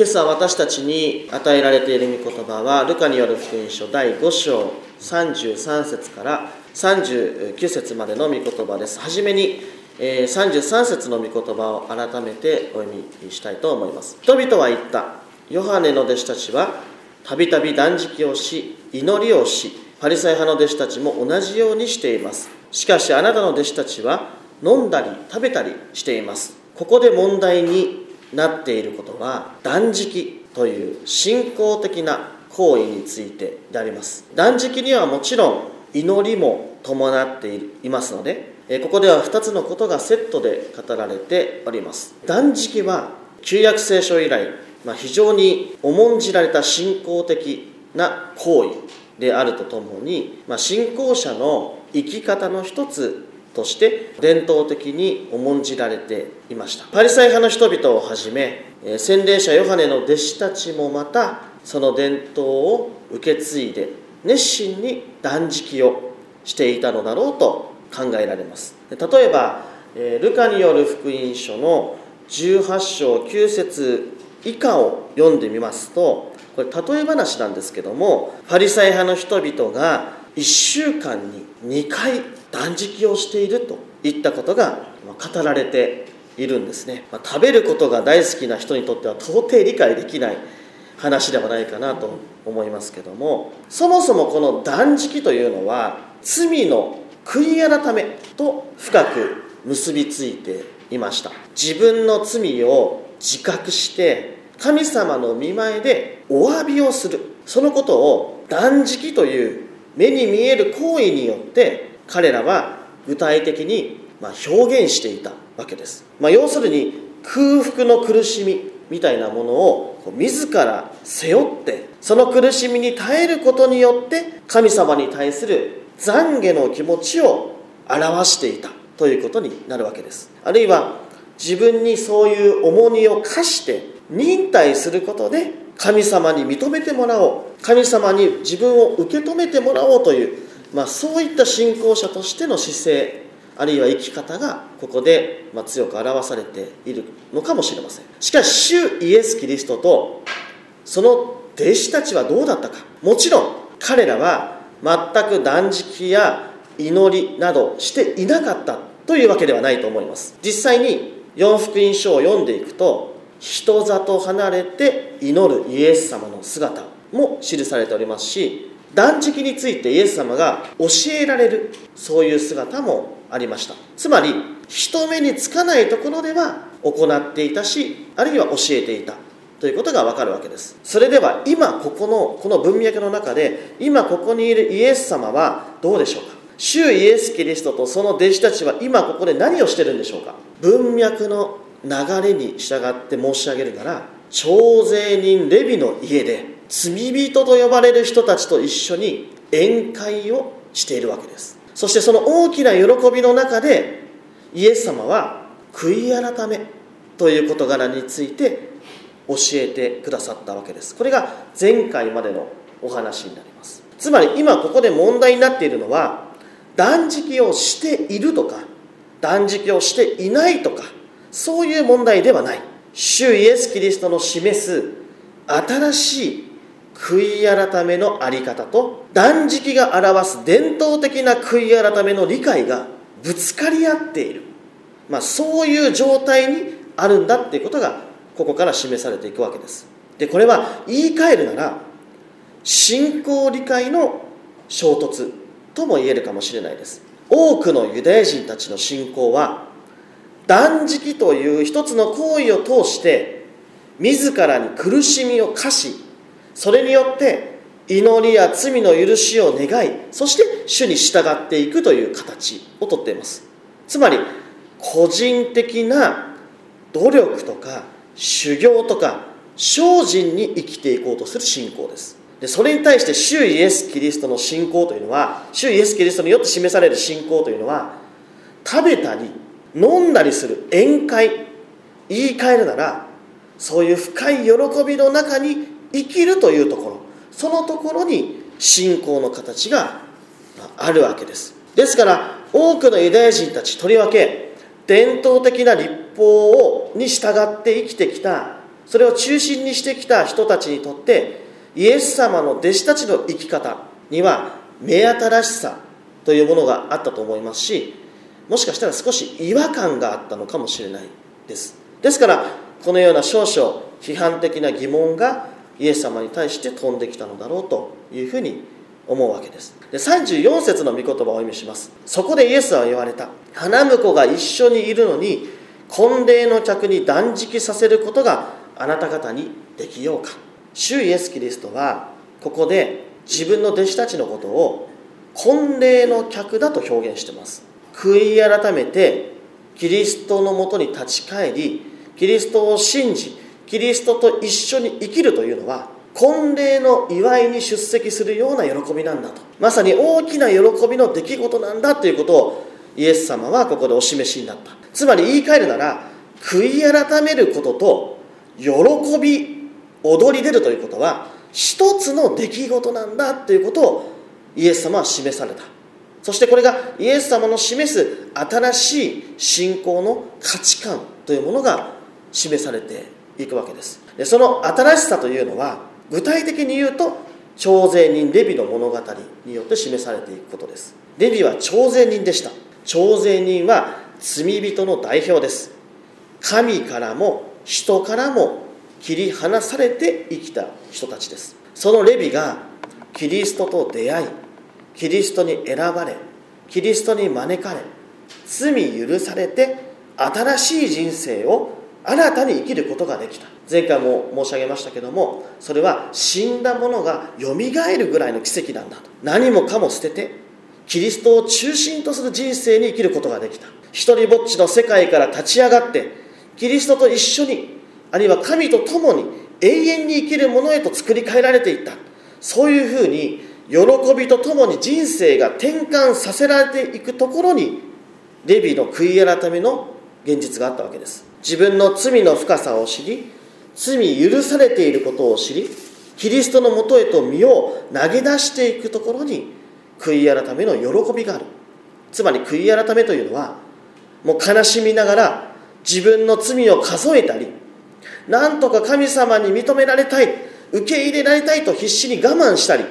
今朝私たちに与えられている御言葉はルカによる福音書第5章33節から39節までの御言葉です。はじめに33節の御言葉を改めてお読みしたいと思います。人々は言った。ヨハネの弟子たちはたびたび断食をし祈りをしパリサイ派の弟子たちも同じようにしています。しかしあなたの弟子たちは飲んだり食べたりしています。ここで問題になっていることは断食という信仰的な行為についてであります。断食にはもちろん祈りも伴っていますのでここでは2つのことがセットで語られております。断食は旧約聖書以来、まあ、非常に重んじられた信仰的な行為であるとともに、まあ、信仰者の生き方の一つとして伝統的に重んじられていました。パリサイ派の人々をはじめ洗礼者ヨハネの弟子たちもまたその伝統を受け継いで熱心に断食をしていたのだろうと考えられます。例えばルカによる福音書の18章9節以下を読んでみますとこれ例え話なんですけどもパリサイ派の人々が1週間に2回断食をしているといったことが語られているんですね、ま、食べることが大好きな人にとっては到底理解できない話ではないかなと思いますけどもそもそもこの断食というのは罪の悔い改めと深く結びついていました。自分の罪を自覚して神様の見前でお詫びをする。そのことを断食という目に見える行為によって彼らは具体的に表現していたわけです、まあ、要するに空腹の苦しみみたいなものを自ら背負ってその苦しみに耐えることによって神様に対する懺悔の気持ちを表していたということになるわけです。あるいは自分にそういう重荷を課して忍耐することで神様に認めてもらおう。神様に自分を受け止めてもらおうという、まあ、そういった信仰者としての姿勢あるいは生き方がここで、強く表されているのかもしれません。しかし主イエス・キリストとその弟子たちはどうだったか。もちろん彼らは全く断食や祈りなどしていなかった。というわけではないと思います。実際に4福音書を読んでいくと人里離れて祈るイエス様の姿も記されておりますし断食についてイエス様が教えられるそういう姿もありました。つまり人目につかないところでは行っていたしあるいは教えていたということがわかるわけです。それでは今ここのこの文脈の中で今ここにいるイエス様はどうでしょうか？主イエス・キリストとその弟子たちは今ここで何をしてるんでしょうか？文脈の流れに従って申し上げるなら徴税人レビの家で罪人と呼ばれる人たちと一緒に宴会をしているわけです。そしてその大きな喜びの中でイエス様は悔い改めという事柄について教えてくださったわけです。これが前回までのお話になります。つまり今ここで問題になっているのは断食をしているとか断食をしていないとかそういう問題ではない。主イエス・キリストの示す新しい悔い改めの在り方と断食が表す伝統的な悔い改めの理解がぶつかり合っている、まあ、そういう状態にあるんだっていうことがここから示されていくわけです。でこれは言い換えるなら信仰理解の衝突とも言えるかもしれないです。多くのユダヤ人たちの信仰は断食という一つの行為を通して自らに苦しみを課しそれによって祈りや罪の許しを願いそして主に従っていくという形をとっています。つまり個人的な努力とか修行とか精進に生きていこうとする信仰です。でそれに対して主イエス・キリストの信仰というのは主イエス・キリストによって示される信仰というのは食べたり飲んだりする宴会言い換えるならそういう深い喜びの中に生きるというところ。そのところに信仰の形があるわけです。ですから多くのユダヤ人たちとりわけ伝統的な立法をに従って生きてきたそれを中心にしてきた人たちにとってイエス様の弟子たちの生き方には目新しさというものがあったと思いますしもしかしたら少し違和感があったのかもしれないです。ですからこのような少々批判的な疑問がイエス様に対して飛んできたのだろうというふうに思うわけです。で34節の御言葉をお読みします。そこでイエスは言われた。花婿が一緒にいるのに婚礼の客に断食させることがあなた方にできようか。主イエス・キリストはここで自分の弟子たちのことを婚礼の客だと表現してます。悔い改めてキリストのもとに立ち返りキリストを信じキリストと一緒に生きるというのは婚礼の祝いに出席するような喜びなんだと。まさに大きな喜びの出来事なんだということをイエス様はここでお示しになった。つまり言い換えるなら悔い改めることと喜び踊り出るということは一つの出来事なんだということをイエス様は示された。そしてこれがイエス様の示す新しい信仰の価値観というものが示されていくわけです。でその新しさというのは具体的に言うと徴税人レビの物語によって示されていくことです。レビは徴税人でした。徴税人は罪人の代表です。神からも人からも切り離されて生きた人たちです。そのレビがキリストと出会いキリストに選ばれキリストに招かれ罪許されて新しい人生を新たに生きることができた。前回も申し上げましたけどもそれは死んだ者がよみがえるぐらいの奇跡なんだと。何もかも捨ててキリストを中心とする人生に生きることができた。一人ぼっちの世界から立ち上がってキリストと一緒にあるいは神と共に永遠に生きるものへと作り変えられていった。そういうふうに喜びとともに人生が転換させられていくところにレビの悔い改めの現実があったわけです。自分の罪の深さを知り罪許されていることを知りキリストのもとへと身を投げ出していくところに悔い改めの喜びがある。つまり悔い改めというのはもう悲しみながら自分の罪を数えたりなんとか神様に認められたい受け入れられたいと必死に我慢したり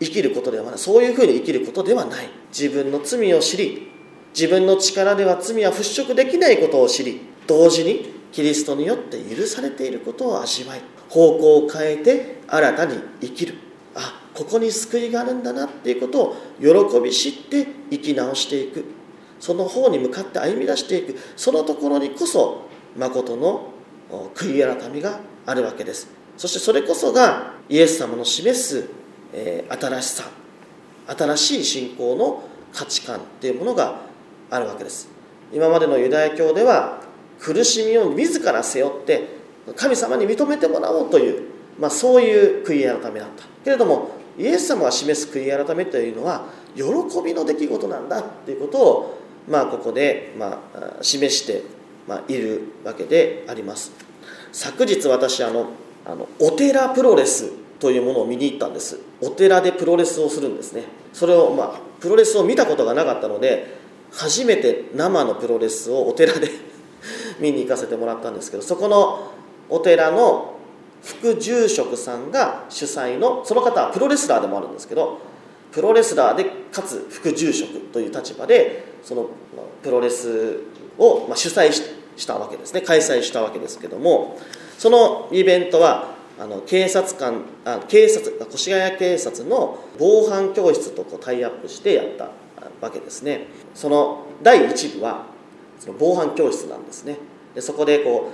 生きることではないそういうふうに生きることではない。自分の罪を知り自分の力では罪は払拭できないことを知り同時にキリストによって許されていることを味わい方向を変えて新たに生きる。あここに救いがあるんだなっていうことを喜び知って生き直していく。その方に向かって歩み出していく。そのところにこそ誠の悔い改めがあるわけです。そしてそれこそがイエス様の示す、えー、新しさ。新しい信仰の価値観っていうものがあるわけです。今までのユダヤ教では苦しみを自ら背負って神様に認めてもらおうという、まあ、そういう悔い改めだった。けれどもイエス様が示す悔い改めというのは喜びの出来事なんだっていうことを、まあ、ここで、まあ、示して、ま、いるわけであります。昨日私あのあのお寺プロレスというものを見に行ったんです。お寺でプロレスをするんですね。それを、まあ、プロレスを見たことがなかったので初めて生のプロレスをお寺で見に行かせてもらったんですけどそこのお寺の副住職さんが主催のその方はプロレスラーでもあるんですけどプロレスラーでかつ副住職という立場でそのプロレスを主催したわけですね。開催したわけですけどもそのイベントはあの警察官あ警察越谷警察の防犯教室とこうタイアップしてやったわけですね。その第1部はその防犯教室なんですね。でそこでこ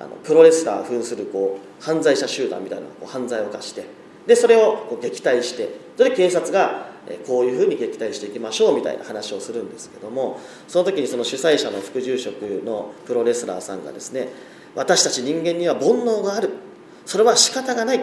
うあのプロレスラー扮するこう犯罪者集団みたいなこう犯罪を犯してでそれをこう撃退してそれで警察がこういうふうに撃退していきましょうみたいな話をするんですけどもその時にその主催者の副住職のプロレスラーさんがですね私たち人間には煩悩がある。それは仕方がない。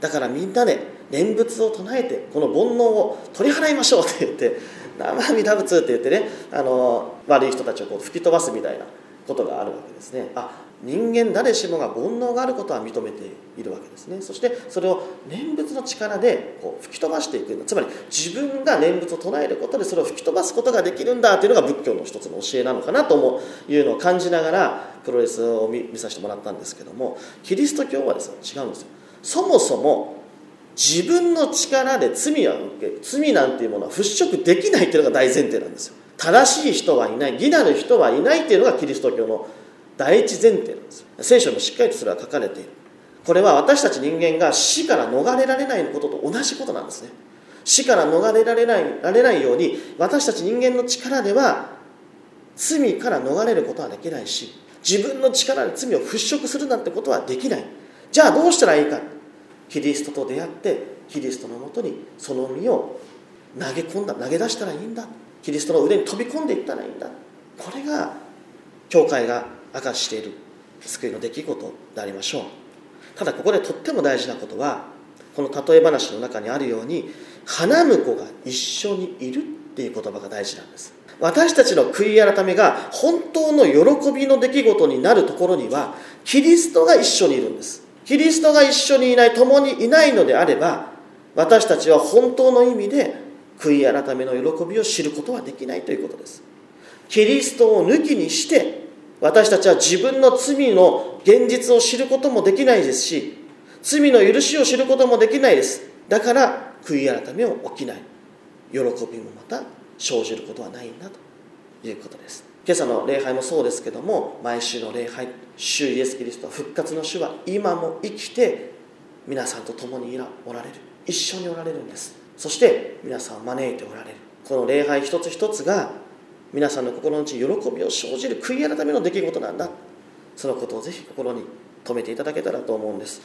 だからみんなで念仏を唱えてこの煩悩を取り払いましょうって言って生阿弥陀仏って言ってねあの悪い人たちをこう吹き飛ばすみたいなことがあるわけですね。あ人間誰しもが煩悩があることは認めているわけですね。そしてそれを念仏の力でこう吹き飛ばしていくつまり自分が念仏を唱えることでそれを吹き飛ばすことができるんだというのが仏教の一つの教えなのかなというのを感じながらプロレスを見させてもらったんですけどもキリスト教はですね違うんですよ。そもそも自分の力で罪は罪なんていうものは払拭できないというのが大前提なんですよ。正しい人はいない義なる人はいないというのがキリスト教の第一前提なんです。聖書にしっかりとそれは書かれている。これは私たち人間が死から逃れられないことと同じことなんですね。死から逃れられないられないように私たち人間の力では罪から逃れることはできないし自分の力で罪を払拭するなんてことはできない。じゃあどうしたらいいか。キリストと出会ってキリストのもとにその身を投げ込んだ投げ出したらいいんだ。キリストの腕に飛び込んでいったらいいんだ。これが教会が明かしている救いの出来事でありましょう。ただここでとっても大事なことはこの例え話の中にあるように花婿が一緒にいるっていう言葉が大事なんです。私たちの悔い改めが本当の喜びの出来事になるところにはキリストが一緒にいるんです。キリストが一緒にいない共にいないのであれば私たちは本当の意味で悔い改めの喜びを知ることはできないということです。キリストを抜きにして私たちは自分の罪の現実を知ることもできないですし罪の許しを知ることもできないです。だから悔い改めを起きない。喜びもまた生じることはないんだということです。今朝の礼拝もそうですけども毎週の礼拝主イエス・キリスト復活の主は今も生きて皆さんと共におられる。一緒におられるんです。そして皆さんを招いておられる。この礼拝一つ一つが皆さんの心の内喜びを生じる悔い改めの出来事なんだ。そのことをぜひ心に留めていただけたらと思うんです。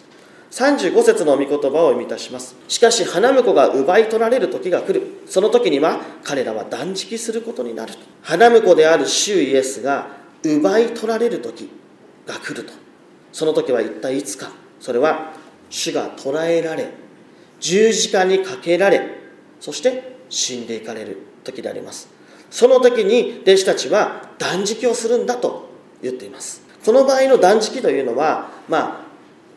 35節の御言葉を読み出します。しかし花婿が奪い取られる時が来る。その時には彼らは断食することになる。花婿である主イエスが奪い取られる時が来ると。その時は一体いつか。それは主が捕らえられ十字架にかけられそして死んでいかれる時であります。その時に弟子たちは断食をするんだと言っています。この場合の断食というのはまあ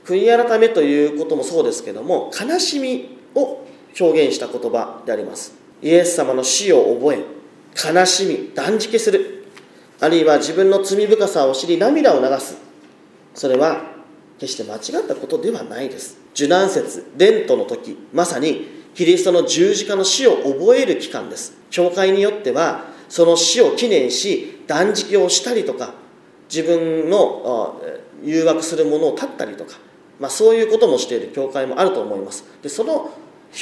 悔い改めということもそうですけども悲しみを表現した言葉であります。イエス様の死を覚え悲しみ断食する。あるいは自分の罪深さを知り涙を流す。それは決して間違ったことではないです。受難節伝統の時まさにキリストの十字架の死を覚える期間です。教会によってはその死を記念し断食をしたりとか自分の誘惑するものを断ったりとか、まあ、そういうこともしている教会もあると思います。でその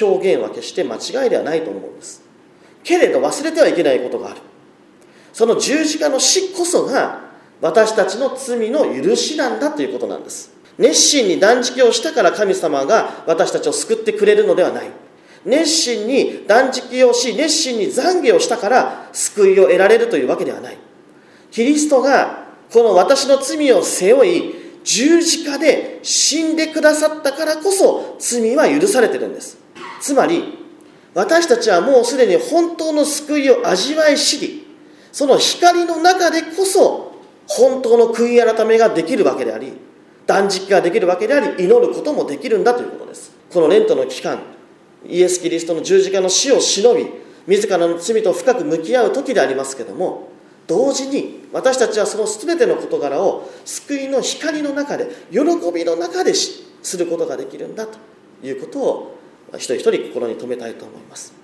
表現は決して間違いではないと思うんです。けれど忘れてはいけないことがある。その十字架の死こそが私たちの罪の許しなんだということなんです。熱心に断食をしたから神様が私たちを救ってくれるのではない。熱心に断食をし熱心に懺悔をしたから救いを得られるというわけではない。キリストがこの私の罪を背負い十字架で死んでくださったからこそ罪は許されてるんです。つまり私たちはもうすでに本当の救いを味わい知りその光の中でこそ本当の悔い改めができるわけであり断食ができるわけであり祈ることもできるんだということです。このレントの期間イエス・キリストの十字架の死を忍び自らの罪と深く向き合う時でありますけども同時に私たちはその全ての事柄を救いの光の中で喜びの中ですることができるんだということを一人一人心に留めたいと思います。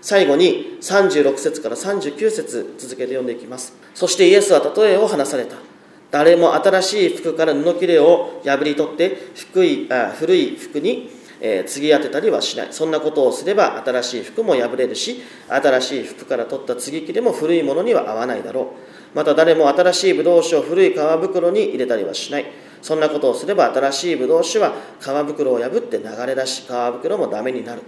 最後に36節から39節続けて読んでいきます。そしてイエスは例えを話された。誰も新しい服から布切れを破り取って古いあ古い服にえー、継ぎ当てたりはしない。そんなことをすれば新しい服も破れるし新しい服から取った継ぎ木でも古いものには合わないだろう。また誰も新しいブドウ酒を古い皮袋に入れたりはしない。そんなことをすれば新しいブドウ酒は皮袋を破って流れ出し皮袋もダメになる。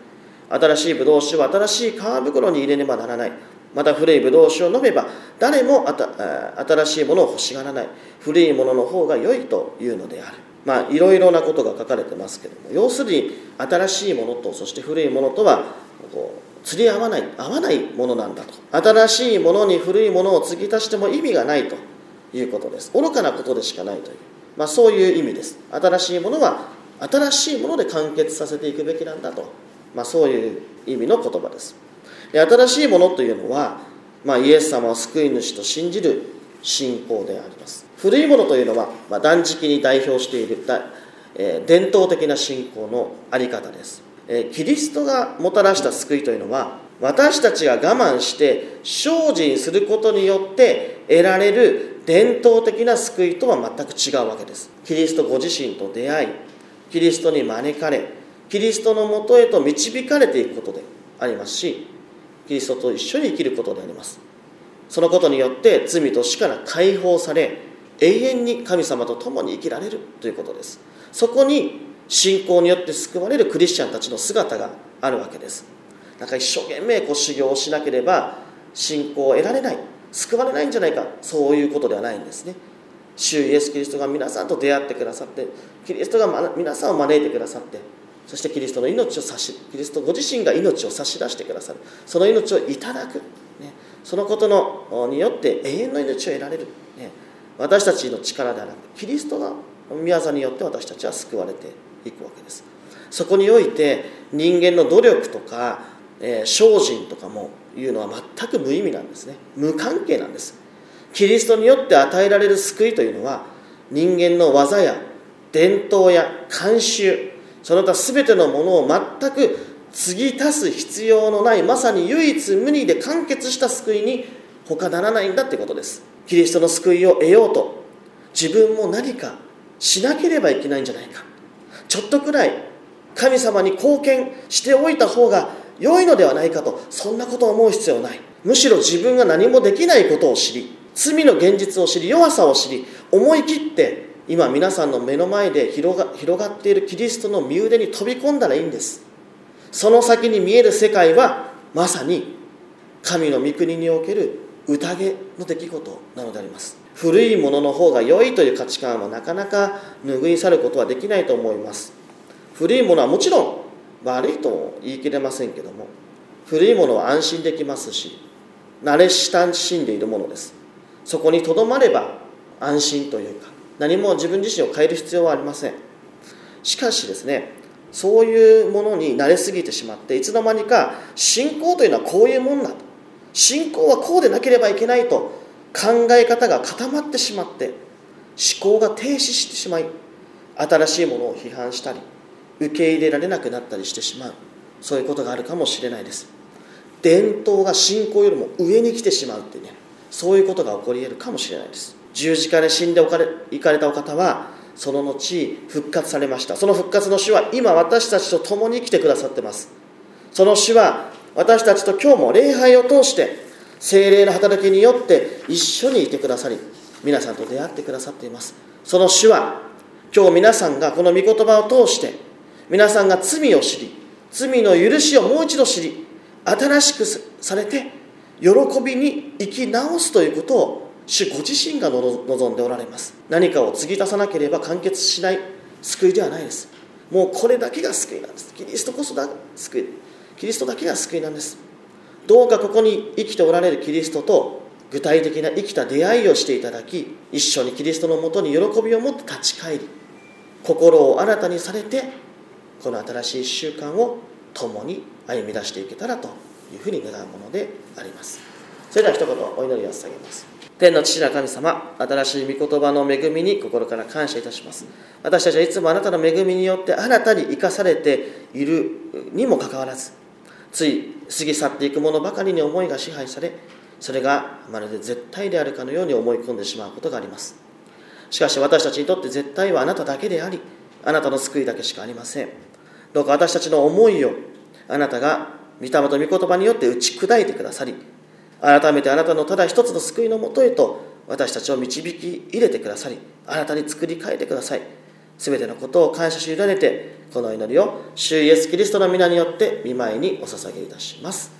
新しいブドウ酒は新しい皮袋に入れねばならない。また古いブドウ酒を飲めば誰も新しいものを欲しがらない。古いものの方が良いというのである。まあいろいろなことが書かれてますけども要するに新しいものとそして古いものとはこう釣り合わない合わないものなんだと。新しいものに古いものを継ぎ足しても意味がないと。いうことです。愚かなことでしかないという。まあ、そういう意味です。新しいものは新しいもので完結させていくべきなんだと、まあ、そういう意味の言葉です。で新しいものというのは、まあ、イエス様を救い主と信じる信仰であります。古いものというのは、まあ、断食に代表しているだ、えー、伝統的な信仰の在り方です、えー、キリストがもたらした救いというのは私たちが我慢して精進することによって得られる伝統的な救いとは全く違うわけです。キリストご自身と出会いキリストに招かれキリストのもとへと導かれていくことでありますしキリストと一緒に生きることであります。そのことによって罪と死から解放され永遠に神様と共に生きられるということです。そこに信仰によって救われるクリスチャンたちの姿があるわけです。なんか一生懸命こう修行をしなければ信仰を得られない救われないんじゃないかそういうことではないんですね。主イエス・キリストが皆さんと出会ってくださってキリストが皆さんを招いてくださってそしてキリストの命を差しキリストご自身が命を差し出してくださる。その命をいただく、ね、そのことのによって永遠の命を得られる、ね、私たちの力ではなくキリストの御業によって私たちは救われていくわけです。そこにおいて人間の努力とかえー、精進とかもいうのは全く無意味なんですね。無関係なんです。キリストによって与えられる救いというのは人間の技や伝統や慣習その他全てのものを全く継ぎ足す必要のないまさに唯一無二で完結した救いに他ならないんだってことです。キリストの救いを得ようと自分も何かしなければいけないんじゃないか。ちょっとくらい神様に貢献しておいた方が良いのではないかとそんなことを思う必要ない。むしろ自分が何もできないことを知り罪の現実を知り弱さを知り思い切って今皆さんの目の前で広が広がっているキリストの身腕に飛び込んだらいいんです。その先に見える世界はまさに神の御国における宴の出来事なのであります。古いものの方が良いという価値観はなかなか拭い去ることはできないと思います。古いものはもちろん悪いとも言い切れませんけども古いものは安心できますし慣れ親しんでいるものです。そこにとどまれば安心というか何も自分自身を変える必要はありません。しかしですねそういうものに慣れすぎてしまっていつの間にか信仰というのはこういうもんだと。信仰はこうでなければいけないと考え方が固まってしまって思考が停止してしまい新しいものを批判したり受け入れられなくなったりしてしまう。そういうことがあるかもしれないです。伝統が信仰よりも上に来てしまうってねそういうことが起こり得るかもしれないです。十字架で死んでおかれ行かれたお方はその後復活されました。その復活の主は今私たちと共に来てくださってます。その主は私たちと今日も礼拝を通して精霊の働きによって一緒にいてくださり皆さんと出会ってくださっています。その主は今日皆さんがこの御言葉を通して皆さんが罪を知り罪の許しをもう一度知り新しくされて喜びに生き直すということを主ご自身が望んでおられます。何かを継ぎ足さなければ完結しない救いではないです。もうこれだけが救いなんです。キリストこそだ救い。キリストだけが救いなんです。どうかここに生きておられるキリストと具体的な生きた出会いをしていただき一緒にキリストのもとに喜びを持って立ち返り心を新たにされてこの新しい1週間を共に歩み出していけたらというふうに願うものであります。それでは一言お祈りを捧げます。天の父なる神様新しい御言葉の恵みに心から感謝いたします。私たちはいつもあなたの恵みによって新たに生かされているにもかかわらずつい過ぎ去っていくものばかりに思いが支配されそれがまるで絶対であるかのように思い込んでしまうことがあります。しかし私たちにとって絶対はあなただけでありあなたの救いだけしかありません。どうか私たちの思いをあなたが御霊と御言葉によって打ち砕いてくださり改めてあなたのただ一つの救いのもとへと私たちを導き入れてくださり新たに作り変えてください全てのことを感謝し委ねてこの祈りを主イエスキリストの皆によって見舞いにお捧げいたします。